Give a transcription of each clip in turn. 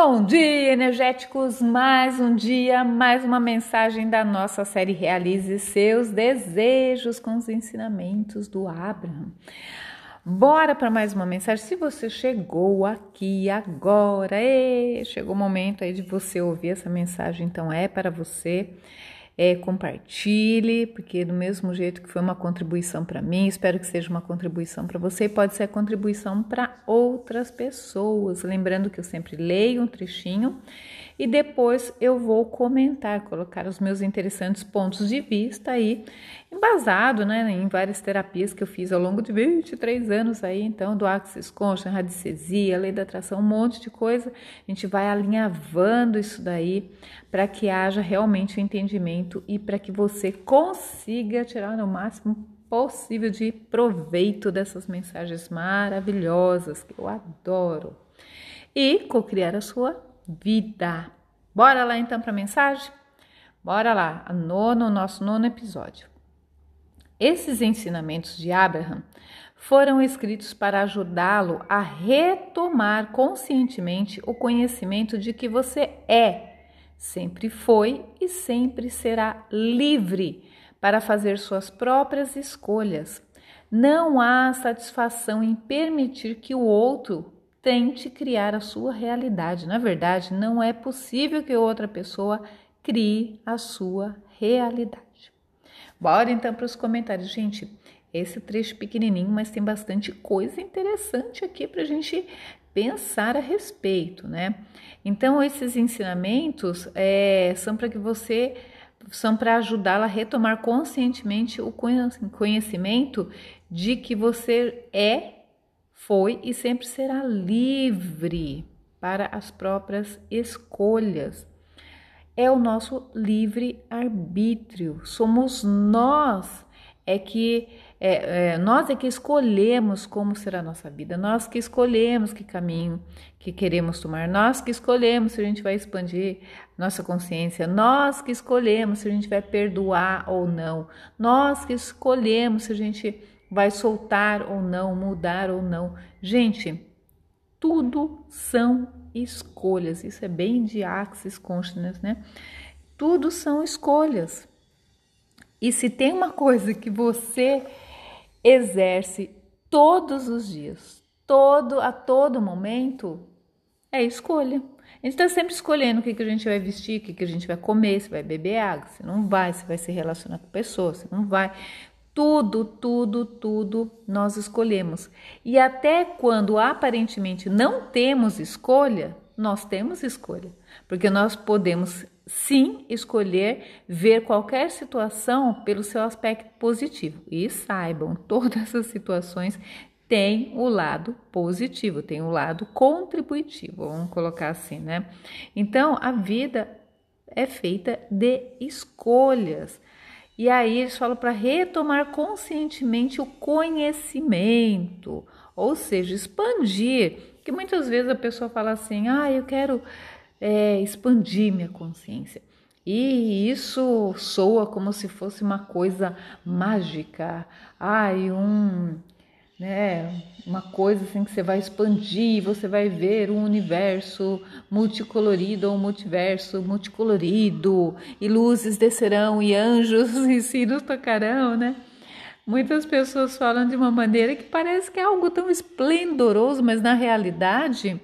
Bom dia, energéticos! Mais um dia, mais uma mensagem da nossa série Realize Seus Desejos com os ensinamentos do Abraham. Bora para mais uma mensagem. Se você chegou aqui agora, chegou o momento aí de você ouvir essa mensagem, então é para você é, compartilhe, porque do mesmo jeito que foi uma contribuição para mim, espero que seja uma contribuição para você, pode ser contribuição para outras pessoas. Lembrando que eu sempre leio um trechinho e depois eu vou comentar, colocar os meus interessantes pontos de vista aí, embasado né, em várias terapias que eu fiz ao longo de 23 anos aí, então, do Axis Conscious, radicesia, lei da atração, um monte de coisa. A gente vai alinhavando isso daí para que haja realmente o um entendimento e para que você consiga tirar o máximo possível de proveito dessas mensagens maravilhosas que eu adoro e co-criar a sua vida. Bora lá então para a mensagem? Bora lá, a nono, nosso nono episódio. Esses ensinamentos de Abraham foram escritos para ajudá-lo a retomar conscientemente o conhecimento de que você é, sempre foi e sempre será livre para fazer suas próprias escolhas. Não há satisfação em permitir que o outro tente criar a sua realidade. Na verdade, não é possível que outra pessoa crie a sua realidade. Bora então para os comentários, gente. Esse trecho pequenininho, mas tem bastante coisa interessante aqui para a gente pensar a respeito, né? Então, esses ensinamentos é, são para que você são para ajudá-la a retomar conscientemente o conhecimento de que você é foi e sempre será livre para as próprias escolhas. É o nosso livre arbítrio. Somos nós é que é, é, nós é que escolhemos como será a nossa vida, nós que escolhemos que caminho que queremos tomar, nós que escolhemos se a gente vai expandir nossa consciência, nós que escolhemos se a gente vai perdoar ou não, nós que escolhemos se a gente vai soltar ou não, mudar ou não. Gente, tudo são escolhas. Isso é bem de Axis Consciousness, né? Tudo são escolhas. E se tem uma coisa que você exerce todos os dias, todo a todo momento, é escolha. A gente está sempre escolhendo o que, que a gente vai vestir, o que, que a gente vai comer, se vai beber água, se não vai, se vai se relacionar com pessoas, se não vai. Tudo, tudo, tudo nós escolhemos. E até quando aparentemente não temos escolha, nós temos escolha, porque nós podemos sim escolher ver qualquer situação pelo seu aspecto positivo. E saibam, todas essas situações têm o lado positivo, tem o lado contributivo, vamos colocar assim, né? Então, a vida é feita de escolhas. E aí eles falam para retomar conscientemente o conhecimento, ou seja, expandir. Que muitas vezes a pessoa fala assim: ah, eu quero é, expandir minha consciência. E isso soa como se fosse uma coisa mágica, ai, um né? Uma coisa assim que você vai expandir, você vai ver um universo multicolorido ou um multiverso multicolorido, e luzes descerão e anjos e sinos tocarão, né? Muitas pessoas falam de uma maneira que parece que é algo tão esplendoroso, mas na realidade,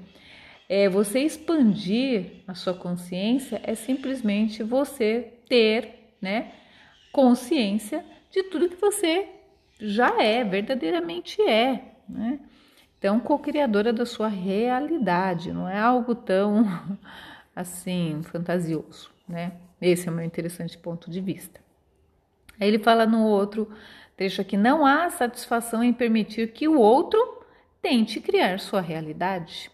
é você expandir a sua consciência é simplesmente você ter, né, consciência de tudo que você já é, verdadeiramente é, né? Então, co-criadora da sua realidade, não é algo tão assim fantasioso, né? Esse é o meu interessante ponto de vista. Aí ele fala no outro trecho aqui: não há satisfação em permitir que o outro tente criar sua realidade.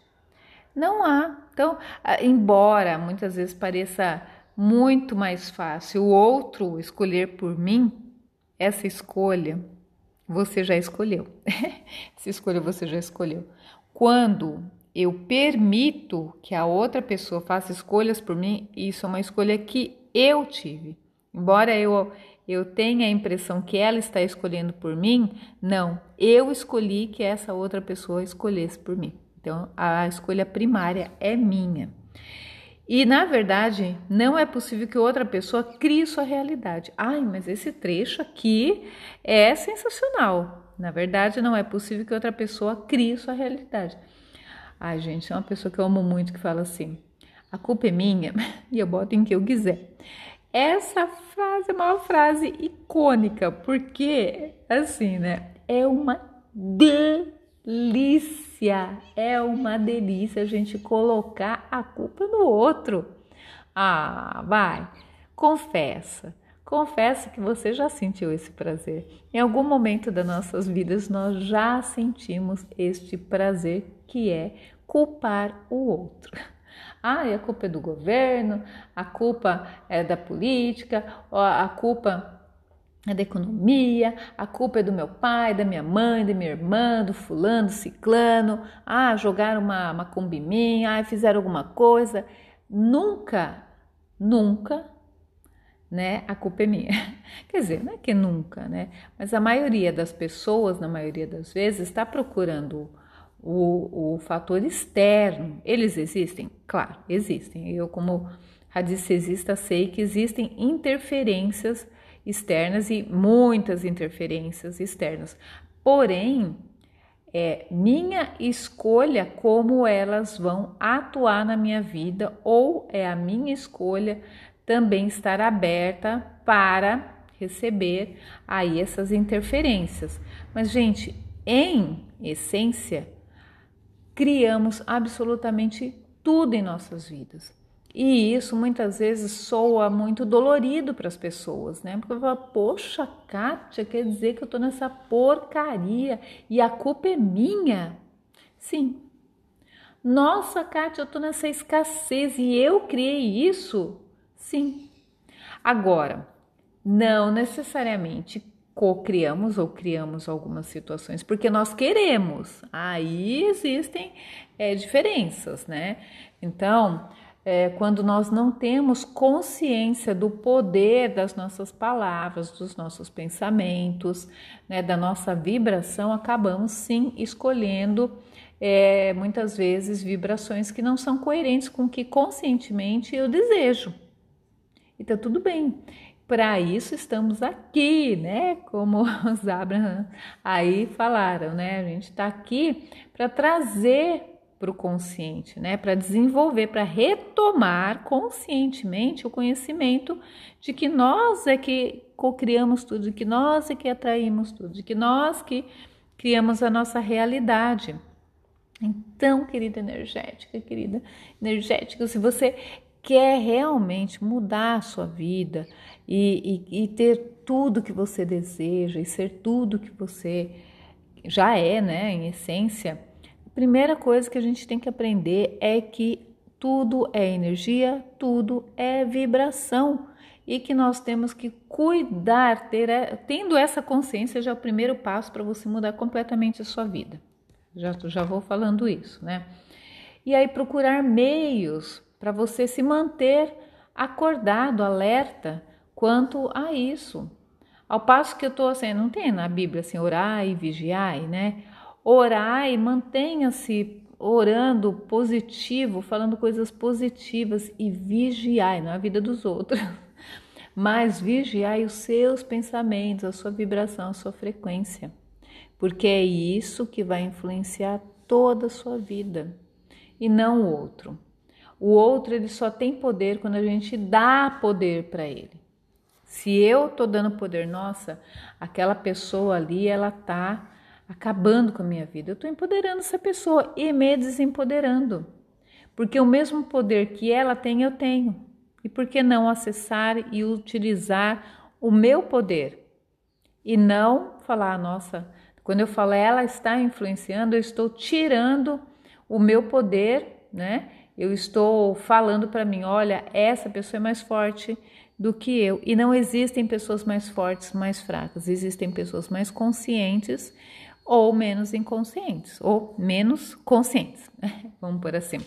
Não há. Então, embora muitas vezes pareça muito mais fácil o outro escolher por mim, essa escolha você já escolheu. Se escolha, você já escolheu. Quando eu permito que a outra pessoa faça escolhas por mim, isso é uma escolha que eu tive. Embora eu eu tenha a impressão que ela está escolhendo por mim, não, eu escolhi que essa outra pessoa escolhesse por mim. Então, a escolha primária é minha. E na verdade, não é possível que outra pessoa crie sua realidade. Ai, mas esse trecho aqui é sensacional. Na verdade, não é possível que outra pessoa crie sua realidade. Ai, gente, é uma pessoa que eu amo muito que fala assim: a culpa é minha e eu boto em que eu quiser. Essa frase é uma frase icônica, porque assim, né? É uma delícia, é uma delícia a gente colocar a culpa no outro. Ah, vai, confessa. Confessa que você já sentiu esse prazer. Em algum momento das nossas vidas nós já sentimos este prazer que é culpar o outro. Ah, a culpa é do governo, a culpa é da política, a culpa é da economia, a culpa é do meu pai, da minha mãe, da minha irmã, do fulano, do ciclano. Ah, jogaram uma, uma combi ah, fizeram alguma coisa. Nunca, nunca, né? A culpa é minha. Quer dizer, não é que nunca, né? Mas a maioria das pessoas, na maioria das vezes, está procurando o, o fator externo. Eles existem? Claro, existem. Eu, como radicesista, sei que existem interferências externas e muitas interferências externas. Porém, é minha escolha como elas vão atuar na minha vida ou é a minha escolha também estar aberta para receber aí essas interferências. Mas gente, em essência, criamos absolutamente tudo em nossas vidas. E isso muitas vezes soa muito dolorido para as pessoas, né? Porque fala, poxa, Kátia, quer dizer que eu estou nessa porcaria e a culpa é minha? Sim. Nossa, Kátia, eu estou nessa escassez e eu criei isso? Sim. Agora, não necessariamente co-criamos ou criamos algumas situações porque nós queremos. Aí existem é, diferenças, né? Então, é, quando nós não temos consciência do poder das nossas palavras, dos nossos pensamentos, né, da nossa vibração, acabamos sim escolhendo é, muitas vezes vibrações que não são coerentes com o que conscientemente eu desejo. E tá tudo bem. Para isso estamos aqui, né? Como os Abraham aí falaram, né? A gente está aqui para trazer para o consciente, né? Para desenvolver, para retomar conscientemente o conhecimento de que nós é que co-criamos tudo, de que nós é que atraímos tudo, de que nós que criamos a nossa realidade. Então, querida energética, querida energética, se você quer realmente mudar a sua vida e, e, e ter tudo que você deseja e ser tudo que você já é, né, em essência, a primeira coisa que a gente tem que aprender é que tudo é energia, tudo é vibração e que nós temos que cuidar, ter, tendo essa consciência já é o primeiro passo para você mudar completamente a sua vida. Já, já vou falando isso, né? E aí procurar meios para você se manter acordado, alerta quanto a isso. Ao passo que eu estou assim, não tem na Bíblia assim, orar e vigiar, né? Orar e mantenha-se orando positivo, falando coisas positivas e vigiar, não é a vida dos outros, mas vigiar os seus pensamentos, a sua vibração, a sua frequência, porque é isso que vai influenciar toda a sua vida e não o outro. O outro ele só tem poder quando a gente dá poder para ele. Se eu tô dando poder, nossa, aquela pessoa ali, ela tá acabando com a minha vida. Eu tô empoderando essa pessoa e me desempoderando. Porque o mesmo poder que ela tem, eu tenho. E por que não acessar e utilizar o meu poder? E não falar, nossa, quando eu falo ela está influenciando, eu estou tirando o meu poder, né? eu estou falando para mim, olha, essa pessoa é mais forte do que eu. E não existem pessoas mais fortes, mais fracas. Existem pessoas mais conscientes ou menos inconscientes, ou menos conscientes, vamos por assim,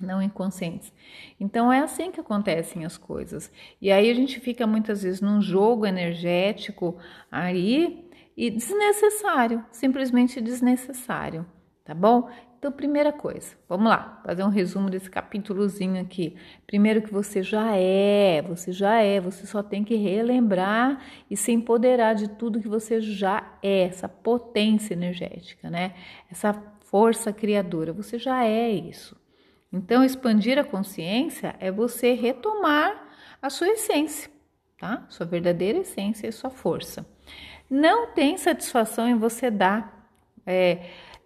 não inconscientes. Então é assim que acontecem as coisas. E aí a gente fica muitas vezes num jogo energético aí e desnecessário, simplesmente desnecessário, tá bom? Então, primeira coisa, vamos lá, fazer um resumo desse capítulozinho aqui. Primeiro que você já é, você já é, você só tem que relembrar e se empoderar de tudo que você já é, essa potência energética, né? Essa força criadora, você já é isso. Então, expandir a consciência é você retomar a sua essência, tá? Sua verdadeira essência e sua força. Não tem satisfação em você dar é,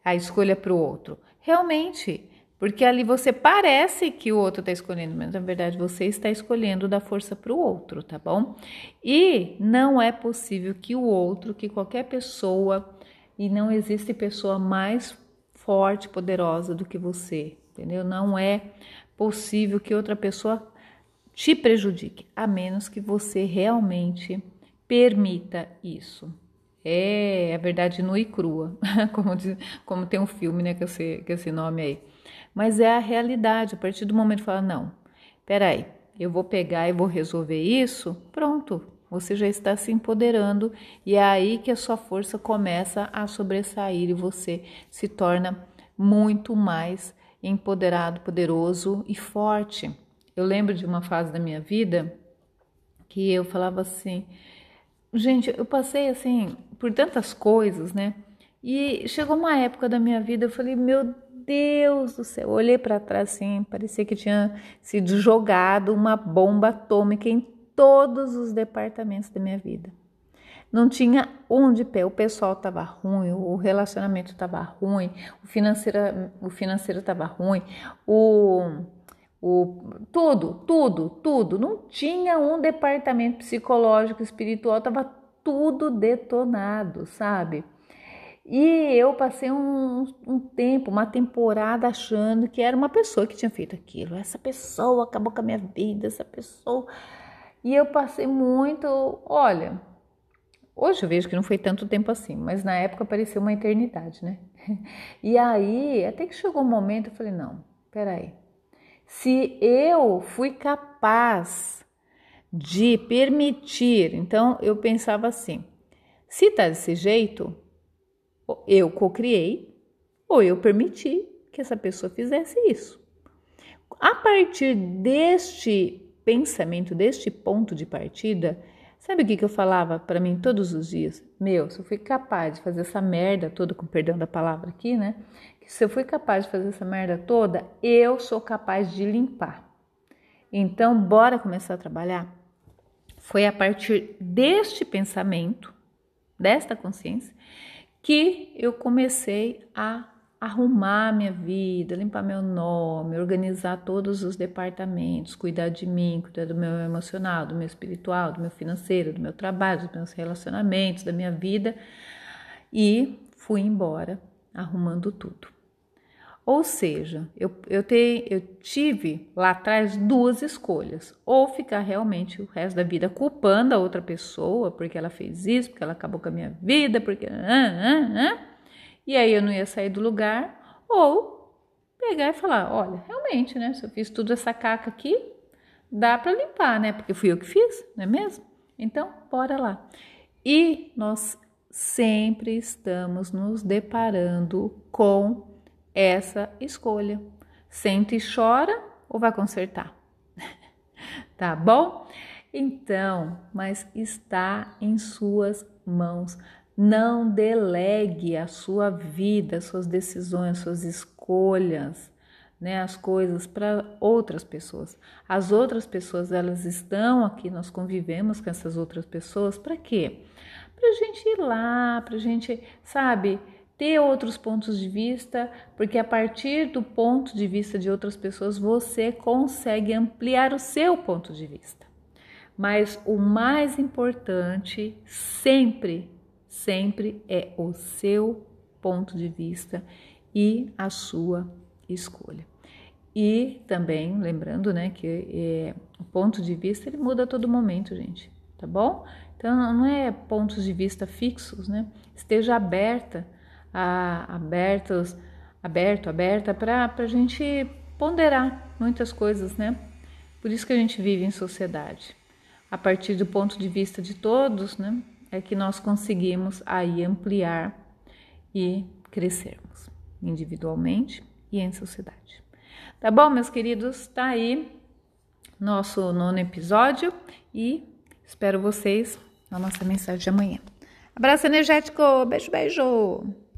a escolha para o outro. Realmente, porque ali você parece que o outro está escolhendo, mas na verdade você está escolhendo dar força para o outro, tá bom? E não é possível que o outro, que qualquer pessoa, e não existe pessoa mais forte, poderosa do que você, entendeu? Não é possível que outra pessoa te prejudique, a menos que você realmente permita isso. É a verdade nua e crua, como, diz, como tem um filme, né, com esse, com esse nome aí. Mas é a realidade, a partir do momento que fala, não, peraí, eu vou pegar e vou resolver isso, pronto, você já está se empoderando e é aí que a sua força começa a sobressair e você se torna muito mais empoderado, poderoso e forte. Eu lembro de uma fase da minha vida que eu falava assim, gente, eu passei assim por tantas coisas, né? E chegou uma época da minha vida, eu falei, meu Deus do céu, eu olhei para trás assim, parecia que tinha sido jogado uma bomba atômica em todos os departamentos da minha vida. Não tinha onde pé, o pessoal estava ruim, o relacionamento estava ruim, o financeiro o financeiro estava ruim, o o tudo, tudo, tudo. Não tinha um departamento psicológico, espiritual, estava tudo detonado, sabe? E eu passei um, um, tempo, uma temporada achando que era uma pessoa que tinha feito aquilo. Essa pessoa acabou com a minha vida, essa pessoa. E eu passei muito. Olha, hoje eu vejo que não foi tanto tempo assim, mas na época pareceu uma eternidade, né? E aí, até que chegou um momento, eu falei: não, peraí se eu fui capaz de permitir, então eu pensava assim: se tá desse jeito, eu cocriei ou eu permiti que essa pessoa fizesse isso. A partir deste pensamento, deste ponto de partida, sabe o que, que eu falava para mim todos os dias? Meu, se eu fui capaz de fazer essa merda toda, com perdão da palavra aqui, né? se eu fui capaz de fazer essa merda toda, eu sou capaz de limpar. Então, bora começar a trabalhar? Foi a partir deste pensamento, desta consciência, que eu comecei a arrumar minha vida, limpar meu nome, organizar todos os departamentos, cuidar de mim, cuidar do meu emocional, do meu espiritual, do meu financeiro, do meu trabalho, dos meus relacionamentos, da minha vida e fui embora arrumando tudo. Ou seja, eu, eu, te, eu tive lá atrás duas escolhas: ou ficar realmente o resto da vida culpando a outra pessoa porque ela fez isso, porque ela acabou com a minha vida, porque. E aí eu não ia sair do lugar, ou pegar e falar: olha, realmente, né? Se eu fiz tudo essa caca aqui, dá para limpar, né? Porque fui eu que fiz, não é mesmo? Então, bora lá. E nós sempre estamos nos deparando com essa escolha. Sente e chora ou vai consertar? tá bom? Então, mas está em suas mãos. Não delegue a sua vida, suas decisões, suas escolhas, né, as coisas para outras pessoas. As outras pessoas, elas estão aqui, nós convivemos com essas outras pessoas, para quê? Para a gente ir lá, para a gente, sabe, ter outros pontos de vista, porque a partir do ponto de vista de outras pessoas você consegue ampliar o seu ponto de vista. Mas o mais importante sempre, sempre é o seu ponto de vista e a sua escolha. E também lembrando, né, que é, o ponto de vista ele muda a todo momento, gente, tá bom? Então não é pontos de vista fixos, né? Esteja aberta a, abertos, aberto, aberta para a gente ponderar muitas coisas, né? Por isso que a gente vive em sociedade. A partir do ponto de vista de todos, né? É que nós conseguimos aí ampliar e crescermos individualmente e em sociedade. Tá bom, meus queridos? Tá aí nosso nono episódio e espero vocês na nossa mensagem de amanhã. Abraço energético, beijo, beijo!